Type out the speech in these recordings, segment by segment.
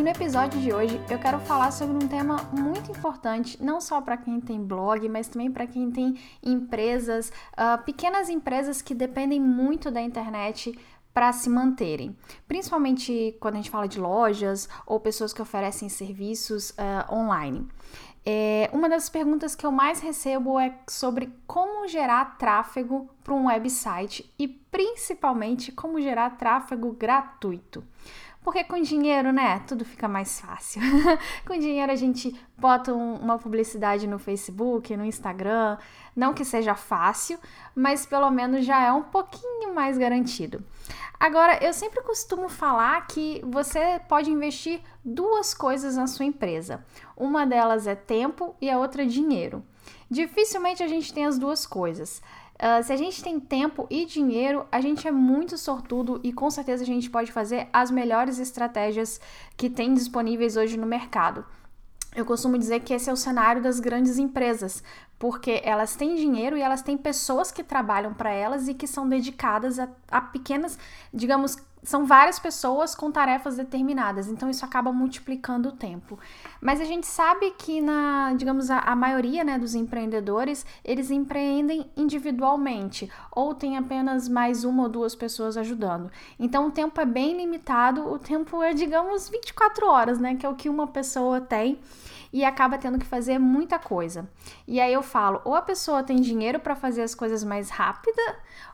E no episódio de hoje eu quero falar sobre um tema muito importante, não só para quem tem blog, mas também para quem tem empresas, uh, pequenas empresas que dependem muito da internet para se manterem, principalmente quando a gente fala de lojas ou pessoas que oferecem serviços uh, online. É, uma das perguntas que eu mais recebo é sobre como gerar tráfego para um website e principalmente como gerar tráfego gratuito. Porque com dinheiro, né, tudo fica mais fácil. com dinheiro a gente bota um, uma publicidade no Facebook, no Instagram, não que seja fácil, mas pelo menos já é um pouquinho mais garantido. Agora, eu sempre costumo falar que você pode investir duas coisas na sua empresa. Uma delas é tempo e a outra é dinheiro. Dificilmente a gente tem as duas coisas. Uh, se a gente tem tempo e dinheiro, a gente é muito sortudo e com certeza a gente pode fazer as melhores estratégias que tem disponíveis hoje no mercado. Eu costumo dizer que esse é o cenário das grandes empresas, porque elas têm dinheiro e elas têm pessoas que trabalham para elas e que são dedicadas a, a pequenas, digamos, são várias pessoas com tarefas determinadas, então isso acaba multiplicando o tempo. Mas a gente sabe que na, digamos, a, a maioria né, dos empreendedores, eles empreendem individualmente ou tem apenas mais uma ou duas pessoas ajudando. Então o tempo é bem limitado, o tempo é, digamos, 24 horas, né, que é o que uma pessoa tem e acaba tendo que fazer muita coisa. E aí eu falo, ou a pessoa tem dinheiro para fazer as coisas mais rápida,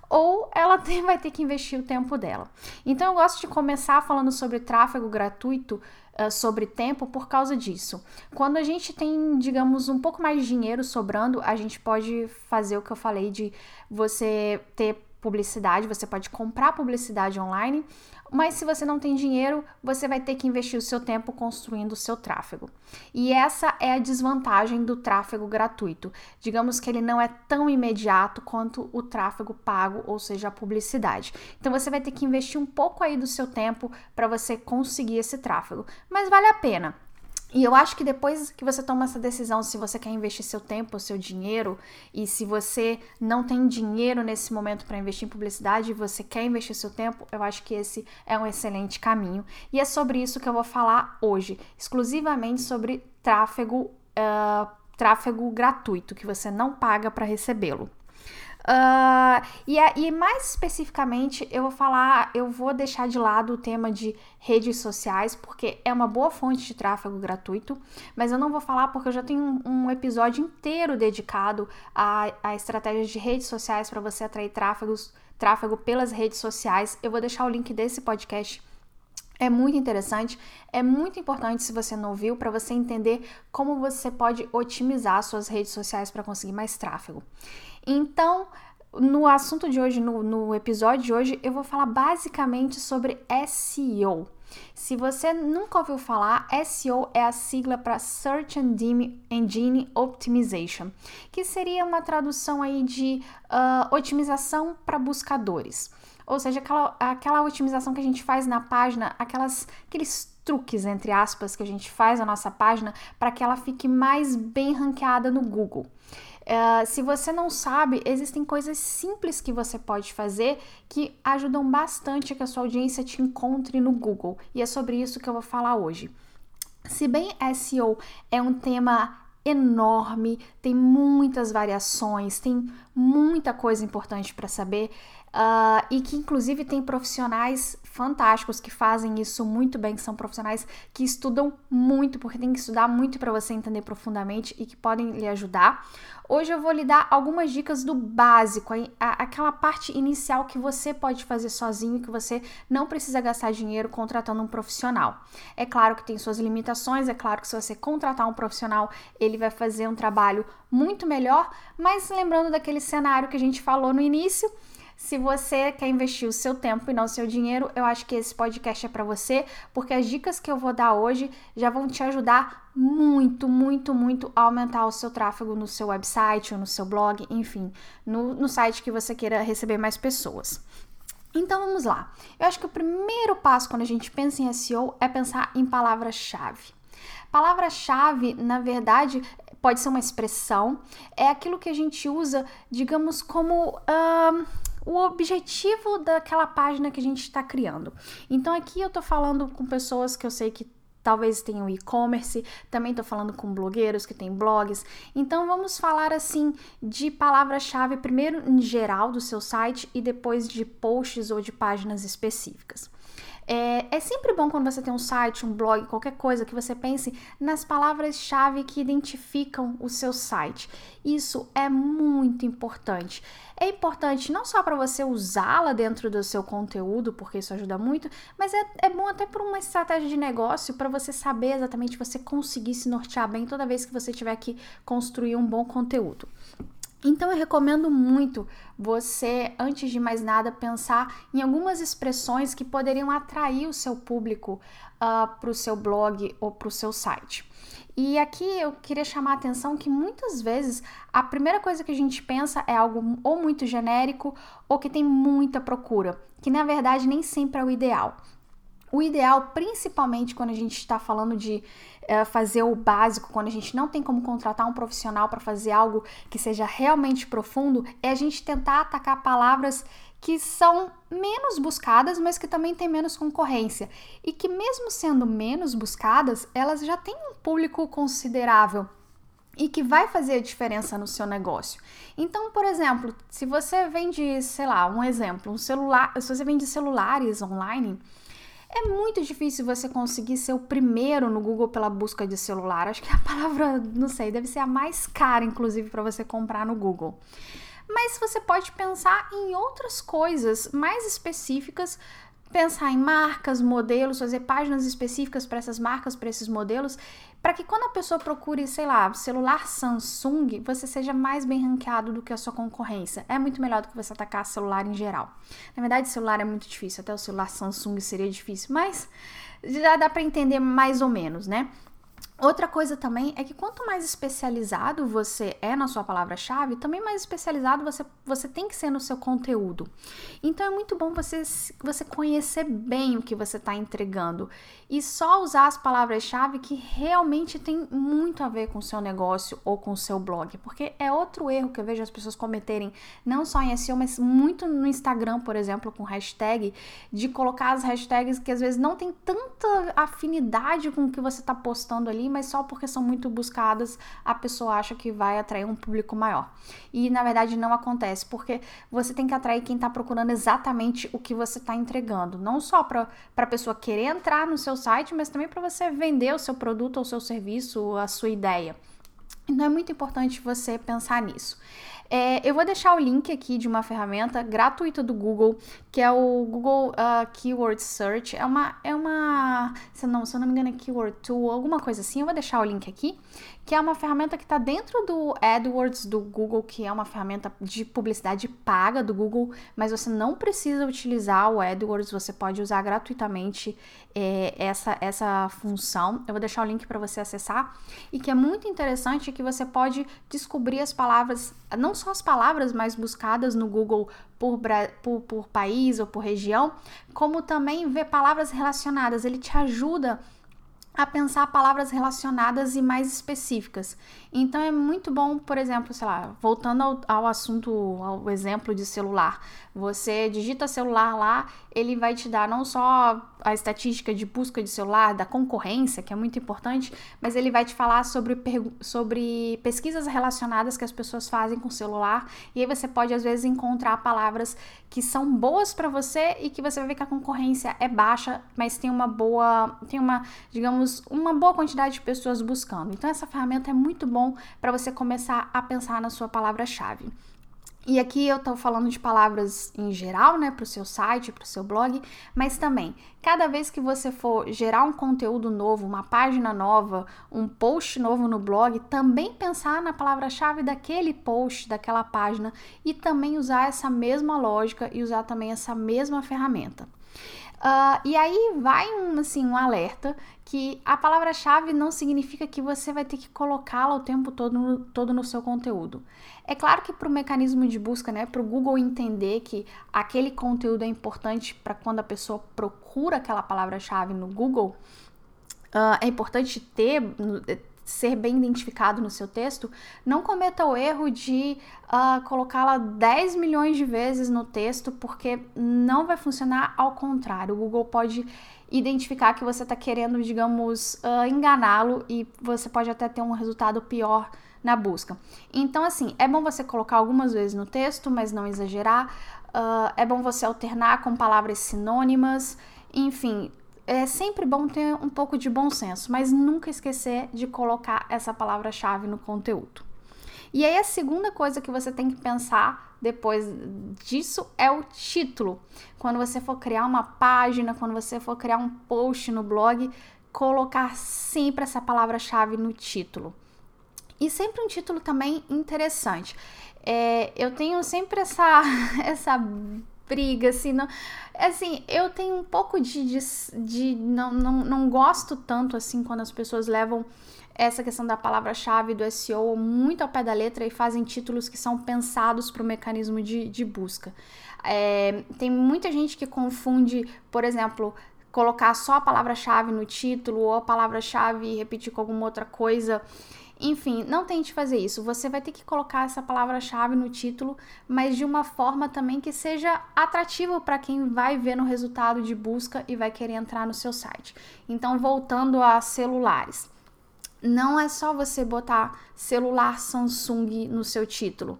ou ela tem, vai ter que investir o tempo dela. Então eu gosto de começar falando sobre tráfego gratuito, uh, sobre tempo, por causa disso. Quando a gente tem, digamos, um pouco mais de dinheiro sobrando, a gente pode fazer o que eu falei de você ter publicidade, você pode comprar publicidade online, mas se você não tem dinheiro, você vai ter que investir o seu tempo construindo o seu tráfego. E essa é a desvantagem do tráfego gratuito. Digamos que ele não é tão imediato quanto o tráfego pago, ou seja, a publicidade. Então você vai ter que investir um pouco aí do seu tempo para você conseguir esse tráfego, mas vale a pena. E eu acho que depois que você toma essa decisão, se você quer investir seu tempo, seu dinheiro, e se você não tem dinheiro nesse momento para investir em publicidade e você quer investir seu tempo, eu acho que esse é um excelente caminho. E é sobre isso que eu vou falar hoje, exclusivamente sobre tráfego, uh, tráfego gratuito, que você não paga para recebê-lo. Uh, e, e mais especificamente, eu vou falar, eu vou deixar de lado o tema de redes sociais, porque é uma boa fonte de tráfego gratuito, mas eu não vou falar porque eu já tenho um, um episódio inteiro dedicado a, a estratégias de redes sociais para você atrair tráfegos, tráfego pelas redes sociais. Eu vou deixar o link desse podcast é muito interessante, é muito importante se você não viu para você entender como você pode otimizar suas redes sociais para conseguir mais tráfego. Então, no assunto de hoje, no, no, episódio de hoje, eu vou falar basicamente sobre SEO. Se você nunca ouviu falar, SEO é a sigla para Search Engine Optimization, que seria uma tradução aí de uh, otimização para buscadores. Ou seja, aquela, aquela otimização que a gente faz na página, aquelas, aqueles truques, entre aspas, que a gente faz na nossa página para que ela fique mais bem ranqueada no Google. Uh, se você não sabe, existem coisas simples que você pode fazer que ajudam bastante a que a sua audiência te encontre no Google. E é sobre isso que eu vou falar hoje. Se bem SEO é um tema enorme, tem muitas variações, tem muita coisa importante para saber uh, e que inclusive tem profissionais fantásticos que fazem isso muito bem, que são profissionais que estudam muito, porque tem que estudar muito para você entender profundamente e que podem lhe ajudar. Hoje eu vou lhe dar algumas dicas do básico, aquela parte inicial que você pode fazer sozinho, que você não precisa gastar dinheiro contratando um profissional. É claro que tem suas limitações, é claro que se você contratar um profissional, ele vai fazer um trabalho muito melhor, mas lembrando daquele cenário que a gente falou no início, Se você quer investir o seu tempo e não o seu dinheiro, eu acho que esse podcast é para você, porque as dicas que eu vou dar hoje já vão te ajudar muito, muito, muito a aumentar o seu tráfego no seu website ou no seu blog, enfim, no, no site que você queira receber mais pessoas. Então vamos lá. Eu acho que o primeiro passo quando a gente pensa em SEO é pensar em palavra-chave. Palavra-chave, na verdade, pode ser uma expressão, é aquilo que a gente usa, digamos, como. Uh, o objetivo daquela página que a gente está criando. Então aqui eu estou falando com pessoas que eu sei que talvez tenham e-commerce, também estou falando com blogueiros que têm blogs. Então vamos falar assim de palavra-chave primeiro em geral do seu site e depois de posts ou de páginas específicas. É, é sempre bom quando você tem um site, um blog, qualquer coisa, que você pense nas palavras-chave que identificam o seu site. Isso é muito importante. É importante não só para você usá-la dentro do seu conteúdo, porque isso ajuda muito, mas é, é bom até por uma estratégia de negócio, para você saber exatamente, você conseguir se nortear bem toda vez que você tiver que construir um bom conteúdo. Então eu recomendo muito você, antes de mais nada, pensar em algumas expressões que poderiam atrair o seu público uh, ah, para o seu blog ou para o seu site. E aqui eu queria chamar a atenção que muitas vezes a primeira coisa que a gente pensa é algo ou muito genérico ou que tem muita procura, que na verdade nem sempre é o ideal. O ideal, principalmente quando a gente está falando de é, fazer o básico, quando a gente não tem como contratar um profissional para fazer algo que seja realmente profundo, é a gente tentar atacar palavras que são menos buscadas, mas que também têm menos concorrência. E que, mesmo sendo menos buscadas, elas já têm um público considerável e que vai fazer a diferença no seu negócio. Então, por exemplo, se você vende, sei lá, um exemplo, um celular, se você vende celulares online, é muito difícil você conseguir ser o primeiro no Google pela busca de celular. Acho que a palavra, não sei, deve ser a mais cara, inclusive, para você comprar no Google. Mas você pode pensar em outras coisas mais específicas pensar em marcas, modelos, fazer páginas específicas para essas marcas, para esses modelos, para que quando a pessoa procure, sei lá, celular Samsung, você seja mais bem ranqueado do que a sua concorrência. É muito melhor do que você atacar celular em geral. Na verdade, celular é muito difícil, até o celular Samsung seria difícil, mas já dá para entender mais ou menos, né? Outra coisa também é que quanto mais especializado você é na sua palavra-chave, também mais especializado você, você tem que ser no seu conteúdo. Então é muito bom você, você conhecer bem o que você está entregando e só usar as palavras-chave que realmente tem muito a ver com o seu negócio ou com o seu blog, porque é outro erro que eu vejo as pessoas cometerem, não só em SEO, mas muito no Instagram, por exemplo, com hashtag, de colocar as hashtags que às vezes não tem tanta afinidade com o que você está postando ali mas só porque são muito buscadas a pessoa acha que vai atrair um público maior. E na verdade não acontece, porque você tem que atrair quem está procurando exatamente o que você está entregando, não só para a pessoa querer entrar no seu site, mas também para você vender o seu produto ou seu serviço, a sua ideia. Então é muito importante você pensar nisso. É, eu vou deixar o link aqui de uma ferramenta gratuita do Google, que é o Google uh, Keyword Search. É uma, é uma, se não, se eu não me engano, é Keyword Tool, alguma coisa assim. Eu vou deixar o link aqui, que é uma ferramenta que está dentro do AdWords do Google, que é uma ferramenta de publicidade paga do Google, mas você não precisa utilizar o AdWords, você pode usar gratuitamente é, essa, essa função. Eu vou deixar o link para você acessar e que é muito interessante que você pode descobrir as palavras, não só as palavras mais buscadas no Google por, por, por país ou por região, como também ver palavras relacionadas. Ele te ajuda a pensar palavras relacionadas e mais específicas. Então é muito bom, por exemplo, sei lá, voltando ao, ao, assunto, ao exemplo de celular. Você digita celular lá, ele vai te dar não só a estatística de busca de celular, da concorrência, que é muito importante, mas ele vai te falar sobre, sobre pesquisas relacionadas que as pessoas fazem com o celular. E aí você pode, às vezes, encontrar palavras que são boas para você e que você vai ver que a concorrência é baixa, mas tem uma boa, tem uma, digamos, uma boa quantidade de pessoas buscando. Então essa ferramenta é muito bom para você começar a pensar na sua palavra-chave. E aqui eu estou falando de palavras em geral, né, para o seu site, para o seu blog, mas também, cada vez que você for gerar um conteúdo novo, uma página nova, um post novo no blog, também pensar na palavra-chave daquele post, daquela página e também usar essa mesma lógica e usar também essa mesma ferramenta. Uh, e aí vai um, assim, um alerta que a palavra-chave não significa que você vai ter que colocá-la o tempo todo no, todo no seu conteúdo. É claro que para o mecanismo de busca, né, para o Google entender que aquele conteúdo é importante para quando a pessoa procura aquela palavra-chave no Google, uh, é importante ter ser bem identificado no seu texto, não cometa o erro de uh, colocá-la 10 milhões de vezes no texto, porque não vai funcionar ao contrário. O Google pode identificar que você está querendo, digamos, uh, enganá-lo e você pode até ter um resultado pior na busca. Então, assim, é bom você colocar algumas vezes no texto, mas não exagerar. Uh, é bom você alternar com palavras sinônimas. Enfim, é sempre bom ter um pouco de bom senso, mas nunca esquecer de colocar essa palavra-chave no conteúdo. E aí a segunda coisa que você tem que pensar depois disso é o título. Quando você for criar uma página, quando você for criar um post no blog, colocar sempre essa palavra-chave no título. E sempre um título também interessante. É, eu tenho sempre essa, essa briga, assim, não, assim, eu tenho um pouco de, de, de não, não, não gosto tanto, assim, quando as pessoas levam essa questão da palavra-chave do SEO muito ao pé da letra e fazem títulos que são pensados para o mecanismo de, de busca. É, tem muita gente que confunde, por exemplo, colocar só a palavra-chave no título ou a palavra-chave e repetir com alguma outra coisa. Enfim, não tente fazer isso. Você vai ter que colocar essa palavra-chave no título, mas de uma forma também que seja atrativo para quem vai ver no resultado de busca e vai querer entrar no seu site. Então, voltando a celulares. Não é só você botar celular Samsung no seu título.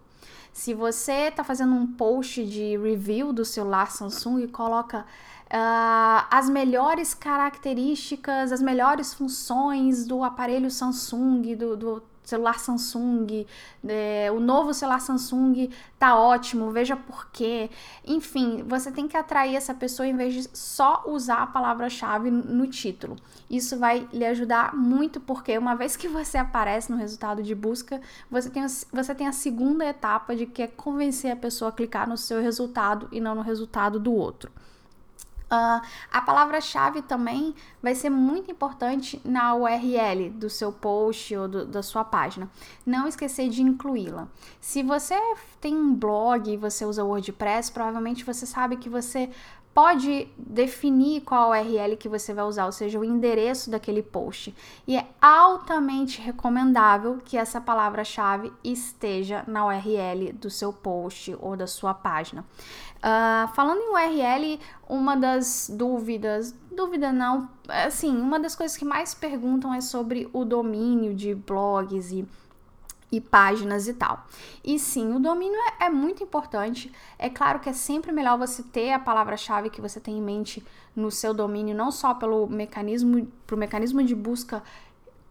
Se você está fazendo um post de review do celular Samsung, coloca uh, as melhores características, as melhores funções do aparelho Samsung, do, do celular Samsung, é, o novo celular Samsung tá ótimo, veja por quê. Enfim, você tem que atrair essa pessoa em vez de só usar a palavra-chave no título. Isso vai lhe ajudar muito, porque uma vez que você aparece no resultado de busca, você tem, você tem a segunda etapa de que é convencer a pessoa a clicar no seu resultado e não no resultado do outro. Uh, a palavra-chave também vai ser muito importante na URL do seu post ou do, da sua página. Não esquecer de incluí-la. Se você tem um blog e você usa WordPress, provavelmente você sabe que você pode definir qual URL que você vai usar, ou seja, o endereço daquele post. E é altamente recomendável que essa palavra-chave esteja na URL do seu post ou da sua página. Uh, falando em URL, uma das dúvidas, dúvida não, assim, uma das coisas que mais perguntam é sobre o domínio de blogs e e páginas e tal. E sim, o domínio é, é, muito importante. É claro que é sempre melhor você ter a palavra-chave que você tem em mente no seu domínio, não só pelo mecanismo, pro mecanismo de busca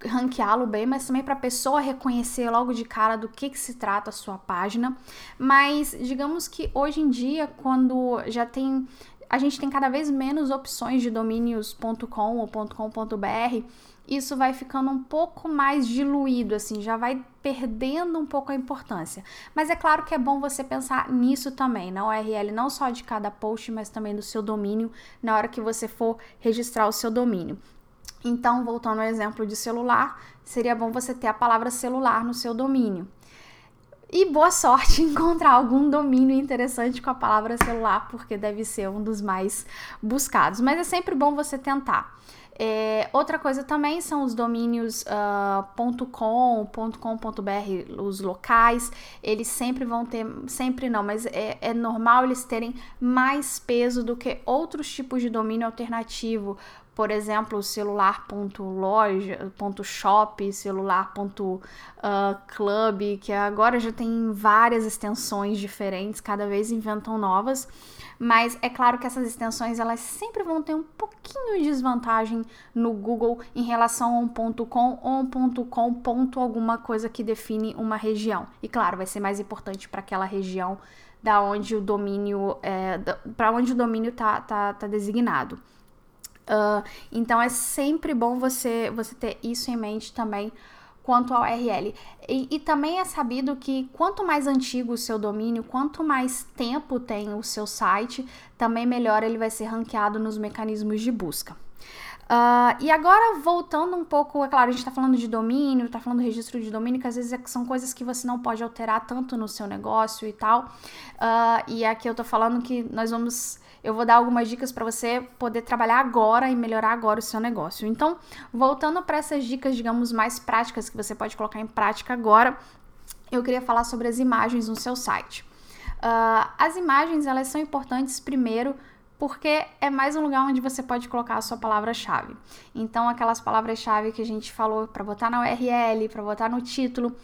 ranqueá-lo bem, mas também para a pessoa reconhecer logo de cara do que, que se trata a sua página. Mas digamos que hoje em dia, quando já tem a gente tem cada vez menos opções de domínios.com ou .com.br, isso vai ficando um pouco mais diluído, assim, já vai perdendo um pouco a importância. Mas é claro que é bom você pensar nisso também, na URL não só de cada post, mas também do seu domínio, na hora que você for registrar o seu domínio. Então, voltando ao exemplo de celular, seria bom você ter a palavra celular no seu domínio. E boa sorte em encontrar algum domínio interessante com a palavra celular, porque deve ser um dos mais buscados. Mas é sempre bom você tentar. É, outra coisa também são os domínios uh, .com, .com.br, os locais, eles sempre vão ter, sempre não, mas é, é, normal eles terem mais peso do que outros tipos de domínio alternativo, por exemplo, celular.loja.shop, celular.club, que agora já tem várias extensões diferentes, cada vez inventam novas. Mas é claro que essas extensões elas sempre vão ter um pouquinho de desvantagem no Google em relação a um ponto .com ou um ponto .com ponto alguma coisa que define uma região. E claro, vai ser mais importante para aquela região da onde o domínio é, para onde o domínio tá, tá, tá designado. Uh, então é sempre bom você, você ter isso em mente também quanto ao URL. E, e, também é sabido que quanto mais antigo o seu domínio, quanto mais tempo tem o seu site, também melhor ele vai ser ranqueado nos mecanismos de busca. Uh, e agora, voltando um pouco, é claro, a gente está falando de domínio, está falando do registro de domínio, que às vezes é, são coisas que você não pode alterar tanto no seu negócio e tal. Uh, e aqui eu estou falando que nós vamos eu vou dar algumas dicas para você poder trabalhar agora e melhorar agora o seu negócio. Então, voltando para essas dicas, digamos, mais práticas que você pode colocar em prática agora, eu queria falar sobre as imagens no seu site. Uh, as imagens elas são importantes primeiro porque é mais um lugar onde você pode colocar a sua palavra-chave. Então, aquelas palavras-chave que a gente falou para botar na URL, para botar no título,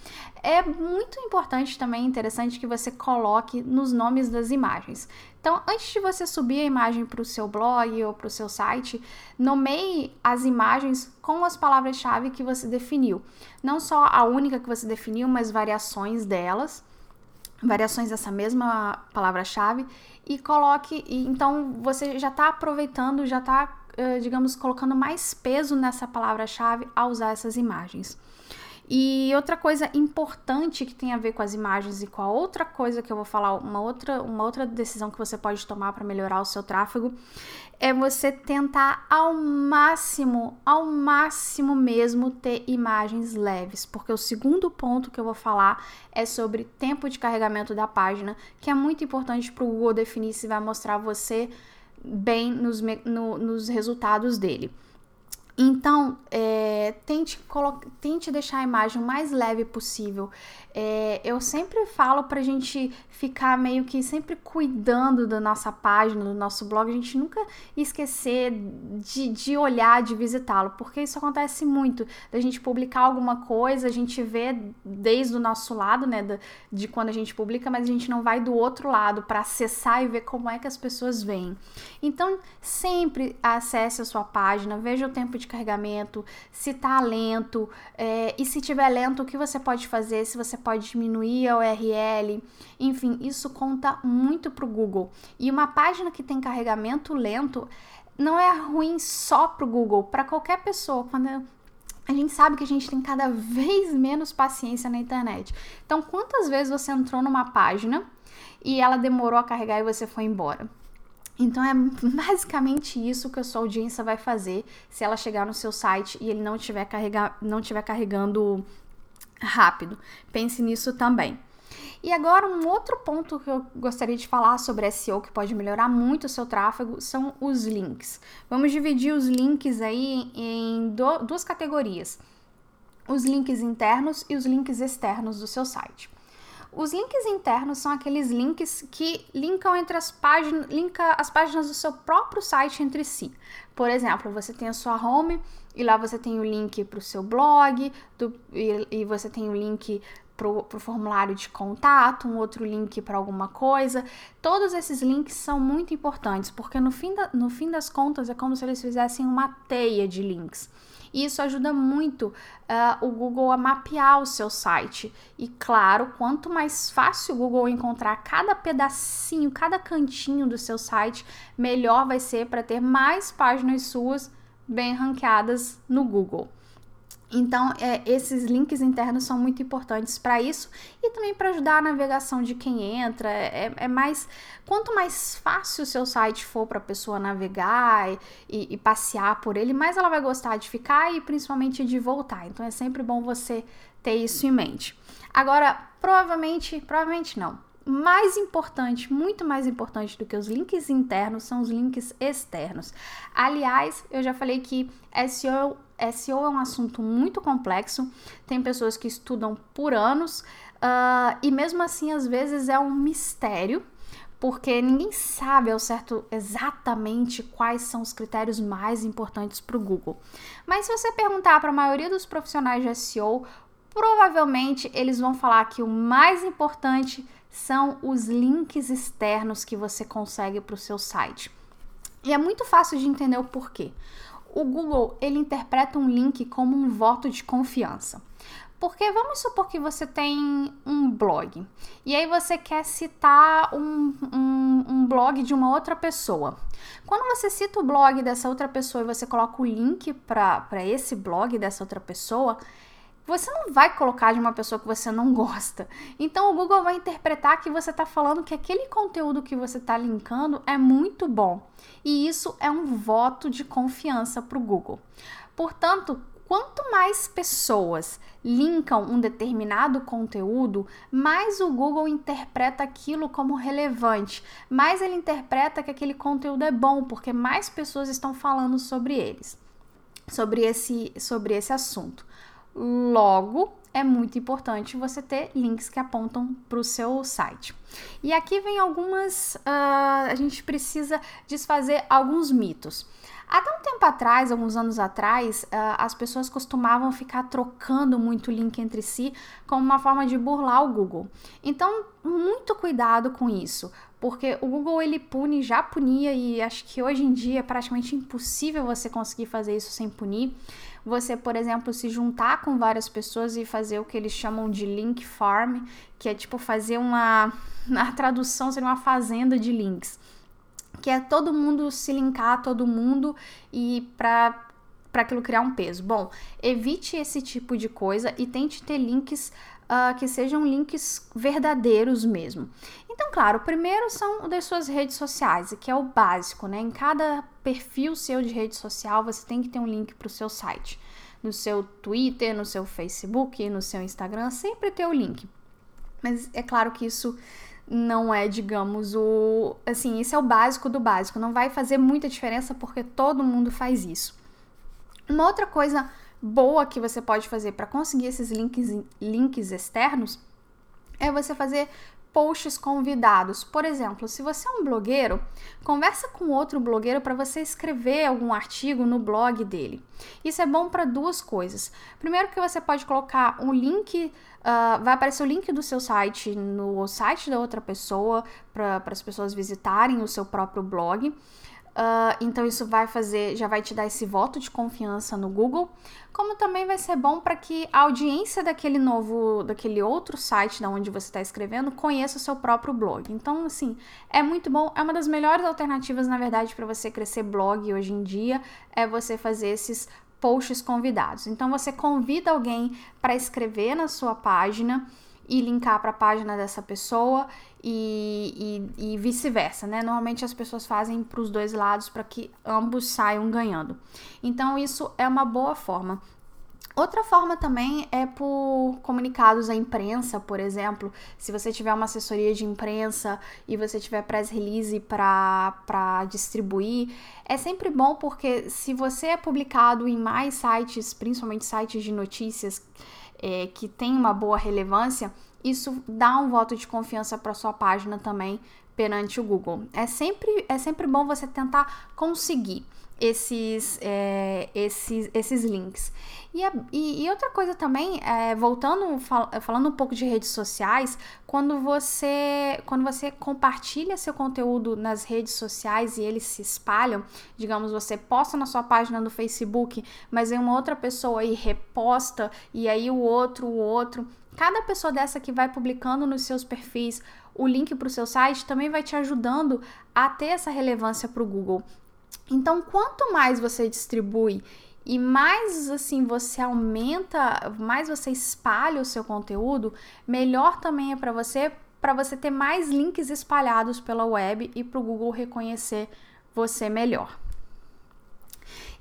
é muito importante também, interessante que você coloque nos nomes das imagens. Então, antes de você subir a imagem para o seu blog ou para o seu site, nomeie as imagens com as palavras-chave que você definiu. Não só a única que você definiu, mas variações delas variações dessa mesma palavra-chave e coloque. E, então você já está aproveitando, já está, uh, digamos, colocando mais peso nessa palavra-chave ao usar essas imagens. E outra coisa importante que tem a ver com as imagens e com a outra coisa que eu vou falar, uma outra, uma outra decisão que você pode tomar para melhorar o seu tráfego, é você tentar ao máximo, ao máximo mesmo ter imagens leves, porque o segundo ponto que eu vou falar é sobre tempo de carregamento da página, que é muito importante para o Google definir se vai mostrar você bem nos, no, nos resultados dele. Então, é, tente, tente deixar a imagem o mais leve possível. É, eu sempre falo pra gente ficar meio que sempre cuidando da nossa página, do nosso blog, a gente nunca esquecer de, de olhar, de visitá-lo, porque isso acontece muito. Da gente publicar alguma coisa, a gente vê desde o nosso lado, né, de, de quando a gente publica, mas a gente não vai do outro lado para acessar e ver como é que as pessoas veem. Então, sempre acesse a sua página, veja o tempo de carregamento, se tá lento, é, e se tiver lento, o que você pode fazer, se você pode diminuir a URL, enfim, isso conta muito para o Google. E uma página que tem carregamento lento não é ruim só para o Google, para qualquer pessoa. Quando a gente sabe que a gente tem cada vez menos paciência na internet. Então, quantas vezes você entrou numa página e ela demorou a carregar e você foi embora? Então é basicamente isso que a sua audiência vai fazer se ela chegar no seu site e ele não estiver carrega, não estiver carregando rápido. Pense nisso também. E agora, um outro ponto que eu gostaria de falar sobre SEO que pode melhorar muito o seu tráfego são os links. Vamos dividir os links aí em duas categorias: os links internos e os links externos do seu site. Os links internos são aqueles links que linkam entre as páginas, linka as páginas do seu próprio site entre si. Por exemplo, você tem a sua home e lá você tem o link para o seu blog do, e, e, você tem o link para o formulário de contato, um outro link para alguma coisa. Todos esses links são muito importantes porque no fim, da, no fim das contas é como se eles fizessem uma teia de links. E isso ajuda muito uh, o Google a mapear o seu site. E claro, quanto mais fácil o Google encontrar cada pedacinho, cada cantinho do seu site, melhor vai ser para ter mais páginas suas bem ranqueadas no Google. Então, é, esses links internos são muito importantes para isso e também para ajudar a navegação de quem entra. É, é, mais. Quanto mais fácil o seu site for para a pessoa navegar e, e, passear por ele, mais ela vai gostar de ficar e principalmente de voltar. Então, é sempre bom você ter isso em mente. Agora, provavelmente, provavelmente não. Mais importante, muito mais importante do que os links internos são os links externos. Aliás, eu já falei que SEO SEO é um assunto muito complexo, tem pessoas que estudam por anos uh, e mesmo assim às vezes é um mistério, porque ninguém sabe ao certo exatamente quais são os critérios mais importantes para o Google. Mas se você perguntar para a maioria dos profissionais de SEO, provavelmente eles vão falar que o mais importante são os links externos que você consegue para o seu site. E é muito fácil de entender o porquê. O Google ele interpreta um link como um voto de confiança. Porque vamos supor que você tem um blog e aí você quer citar um, um, um, blog de uma outra pessoa. Quando você cita o blog dessa outra pessoa e você coloca o link para esse blog dessa outra pessoa, você não vai colocar de uma pessoa que você não gosta. Então o Google vai interpretar que você está falando que aquele conteúdo que você está linkando é muito bom. E isso é um voto de confiança para o Google. Portanto, Quanto mais pessoas linkam um determinado conteúdo, mais o Google interpreta aquilo como relevante, mais ele interpreta que aquele conteúdo é bom, porque mais pessoas estão falando sobre eles, sobre esse, sobre esse assunto. Logo, é muito importante você ter links que apontam para o seu site. E aqui vem algumas. Uh, a gente precisa desfazer alguns mitos. Até um tempo atrás, alguns anos atrás, uh, as pessoas costumavam ficar trocando muito link entre si como uma forma de burlar o Google. Então, muito cuidado com isso, porque o Google ele pune, já punia e acho que hoje em dia é praticamente impossível você conseguir fazer isso sem punir. Você, por exemplo, se juntar com várias pessoas e fazer o que eles chamam de link farm, que é tipo fazer uma na tradução seria uma fazenda de links que é todo mundo se linkar todo mundo e para para aquilo criar um peso. Bom, evite esse tipo de coisa e tente ter links uh, que sejam links verdadeiros mesmo. Então, claro, o primeiro são das suas redes sociais, que é o básico, né? Em cada perfil seu de rede social, você tem que ter um link para o seu site. No seu Twitter, no seu Facebook, no seu Instagram, sempre ter o link. Mas é claro que isso não é, digamos, o. Assim, esse é o básico do básico. Não vai fazer muita diferença porque todo mundo faz isso. Uma outra coisa boa que você pode fazer para conseguir esses links, links externos é você fazer posts convidados. Por exemplo, se você é um blogueiro, conversa com outro blogueiro para você escrever algum artigo no blog dele. Isso é bom para duas coisas. Primeiro que você pode colocar um link, uh, vai aparecer o link do seu site no site da outra pessoa para as pessoas visitarem o seu próprio blog. Uh, então isso vai fazer, já vai te dar esse voto de confiança no Google, como também vai ser bom para que a audiência daquele novo, daquele outro site da onde você está escrevendo conheça o seu próprio blog. Então, assim, é muito bom, é uma das melhores alternativas, na verdade, para você crescer blog hoje em dia, é você fazer esses posts convidados. Então você convida alguém para escrever na sua página e linkar para a página dessa pessoa e, e, e vice-versa, né? Normalmente as pessoas fazem para os dois lados para que ambos saiam ganhando. Então, isso é uma boa forma. Outra forma também é por comunicados à imprensa, por exemplo. Se você tiver uma assessoria de imprensa e você tiver press release para distribuir, é sempre bom porque se você é publicado em mais sites, principalmente sites de notícias é, que tem uma boa relevância, isso dá um voto de confiança para sua página também perante o Google. É sempre, é sempre bom você tentar conseguir esses, é, esses, esses links. E, a, e, e, outra coisa também, é, voltando, fal, falando um pouco de redes sociais, quando você, quando você compartilha seu conteúdo nas redes sociais e eles se espalham, digamos, você posta na sua página do Facebook, mas aí uma outra pessoa aí reposta, e aí o outro, o outro. Cada pessoa dessa que vai publicando nos seus perfis o link para o seu site também vai te ajudando a ter essa relevância para o Google. Então, quanto mais você distribui e mais assim você aumenta, mais você espalha o seu conteúdo, melhor também é para você, para você ter mais links espalhados pela web e para o Google reconhecer você melhor.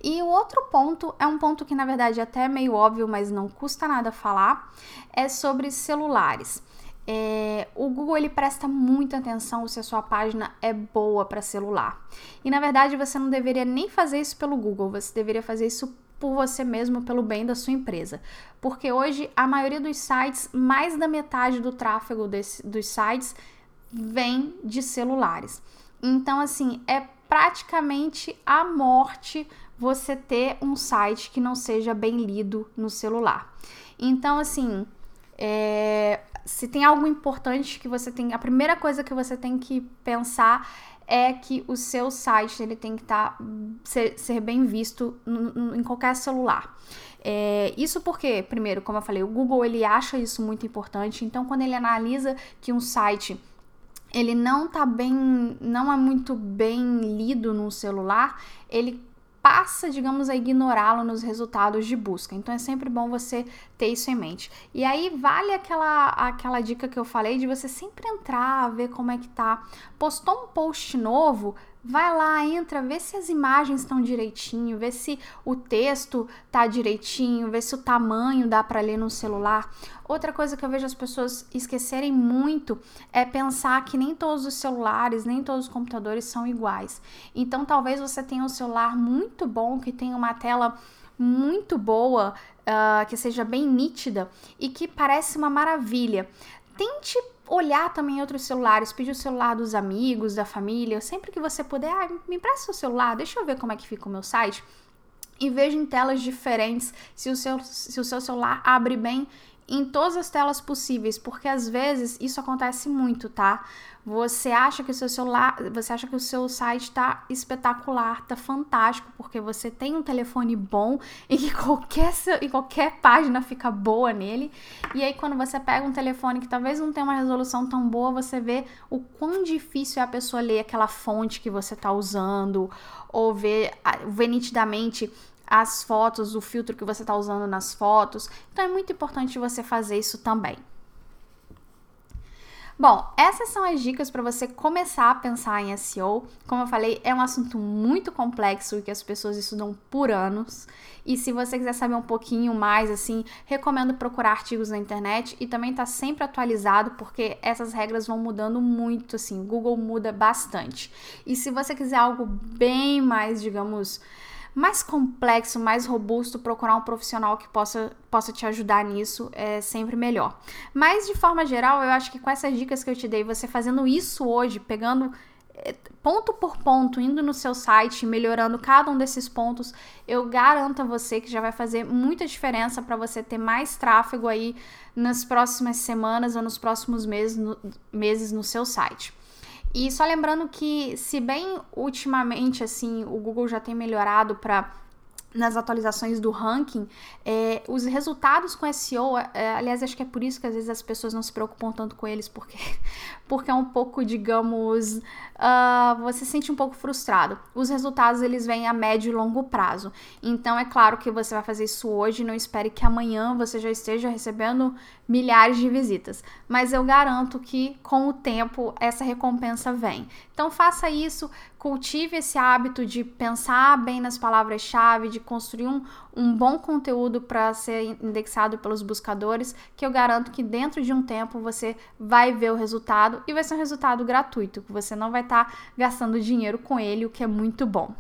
E o outro ponto é um ponto que na verdade é até meio óbvio, mas não custa nada falar, é sobre celulares. É, o Google ele presta muita atenção se a sua página é boa para celular. E na verdade você não deveria nem fazer isso pelo Google, você deveria fazer isso por você mesmo, pelo bem da sua empresa. Porque hoje a maioria dos sites, mais da metade do tráfego desse, dos sites vem de celulares. Então, assim, é praticamente a morte você ter um site que não seja bem lido no celular. Então, assim, é, se tem algo importante que você tem, a primeira coisa que você tem que pensar é que o seu site ele tem que estar tá, ser, ser, bem visto em qualquer celular. É, isso porque, primeiro, como eu falei, o Google ele acha isso muito importante. Então, quando ele analisa que um site ele não tá bem, não é muito bem lido no celular, ele passa, digamos, a ignorá-lo nos resultados de busca. Então é sempre bom você ter isso em mente. E aí vale aquela aquela dica que eu falei de você sempre entrar, ver como é que tá. Postou um post novo, Vai lá, entra, vê se as imagens estão direitinho, vê se o texto tá direitinho, vê se o tamanho dá para ler no celular. Outra coisa que eu vejo as pessoas esquecerem muito é pensar que nem todos os celulares, nem todos os computadores são iguais. Então, talvez você tenha um celular muito bom, que tenha uma tela muito boa, uh, que seja bem nítida e que parece uma maravilha. Tente olhar também outros celulares, pedir o celular dos amigos, da família, sempre que você puder, ah, me empresta seu celular, deixa eu ver como é que fica o meu site. E veja em telas diferentes se o seu, se o seu celular abre bem em todas as telas possíveis, porque às vezes isso acontece muito, tá? Você acha que o seu celular, você acha que o seu site está espetacular, tá fantástico, porque você tem um telefone bom e que qualquer, e qualquer página fica boa nele. E aí quando você pega um telefone que talvez não tenha uma resolução tão boa, você vê o quão difícil é a pessoa ler aquela fonte que você está usando, ou ver, ver nitidamente as fotos, o filtro que você está usando nas fotos. Então é muito importante você fazer isso também. Bom, essas são as dicas para você começar a pensar em SEO. Como eu falei, é um assunto muito complexo e que as pessoas estudam por anos. E se você quiser saber um pouquinho mais, assim, recomendo procurar artigos na internet e também tá sempre atualizado, porque essas regras vão mudando muito, assim, o Google muda bastante. E se você quiser algo bem mais, digamos, mais complexo, mais robusto, procurar um profissional que possa, possa te ajudar nisso é sempre melhor. Mas de forma geral, eu acho que com essas dicas que eu te dei, você fazendo isso hoje, pegando é, ponto por ponto, indo no seu site, melhorando cada um desses pontos, eu garanto a você que já vai fazer muita diferença para você ter mais tráfego aí nas próximas semanas ou nos próximos meses no, meses no seu site. E só lembrando que, se bem ultimamente, assim, o Google já tem melhorado para nas atualizações do ranking, é, os resultados com SEO, é, aliás, acho que é por isso que às vezes as pessoas não se preocupam tanto com eles, porque, porque é um pouco, digamos, uh, você se sente um pouco frustrado. Os resultados, eles vêm a médio e longo prazo. Então, é claro que você vai fazer isso hoje, não espere que amanhã você já esteja recebendo milhares de visitas. Mas eu garanto que, com o tempo, essa recompensa vem. Então, faça isso, cultive esse hábito de pensar bem nas palavras-chave, de construir um, um bom conteúdo para ser indexado pelos buscadores, que eu garanto que dentro de um tempo você vai ver o resultado e vai ser um resultado gratuito, que você não vai estar tá gastando dinheiro com ele, o que é muito bom.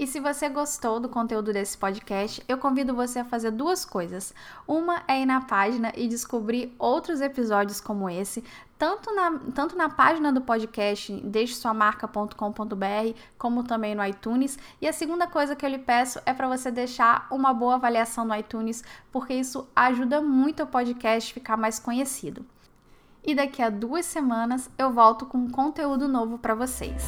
E se você gostou do conteúdo desse podcast, eu convido você a fazer duas coisas. Uma é ir na página e descobrir outros episódios como esse, tanto na, tanto na página do podcast deixesuamarca.com.br, como também no iTunes. E a segunda coisa que eu lhe peço é para você deixar uma boa avaliação no iTunes, porque isso ajuda muito o podcast ficar mais conhecido. E daqui a duas semanas eu volto com conteúdo novo para vocês.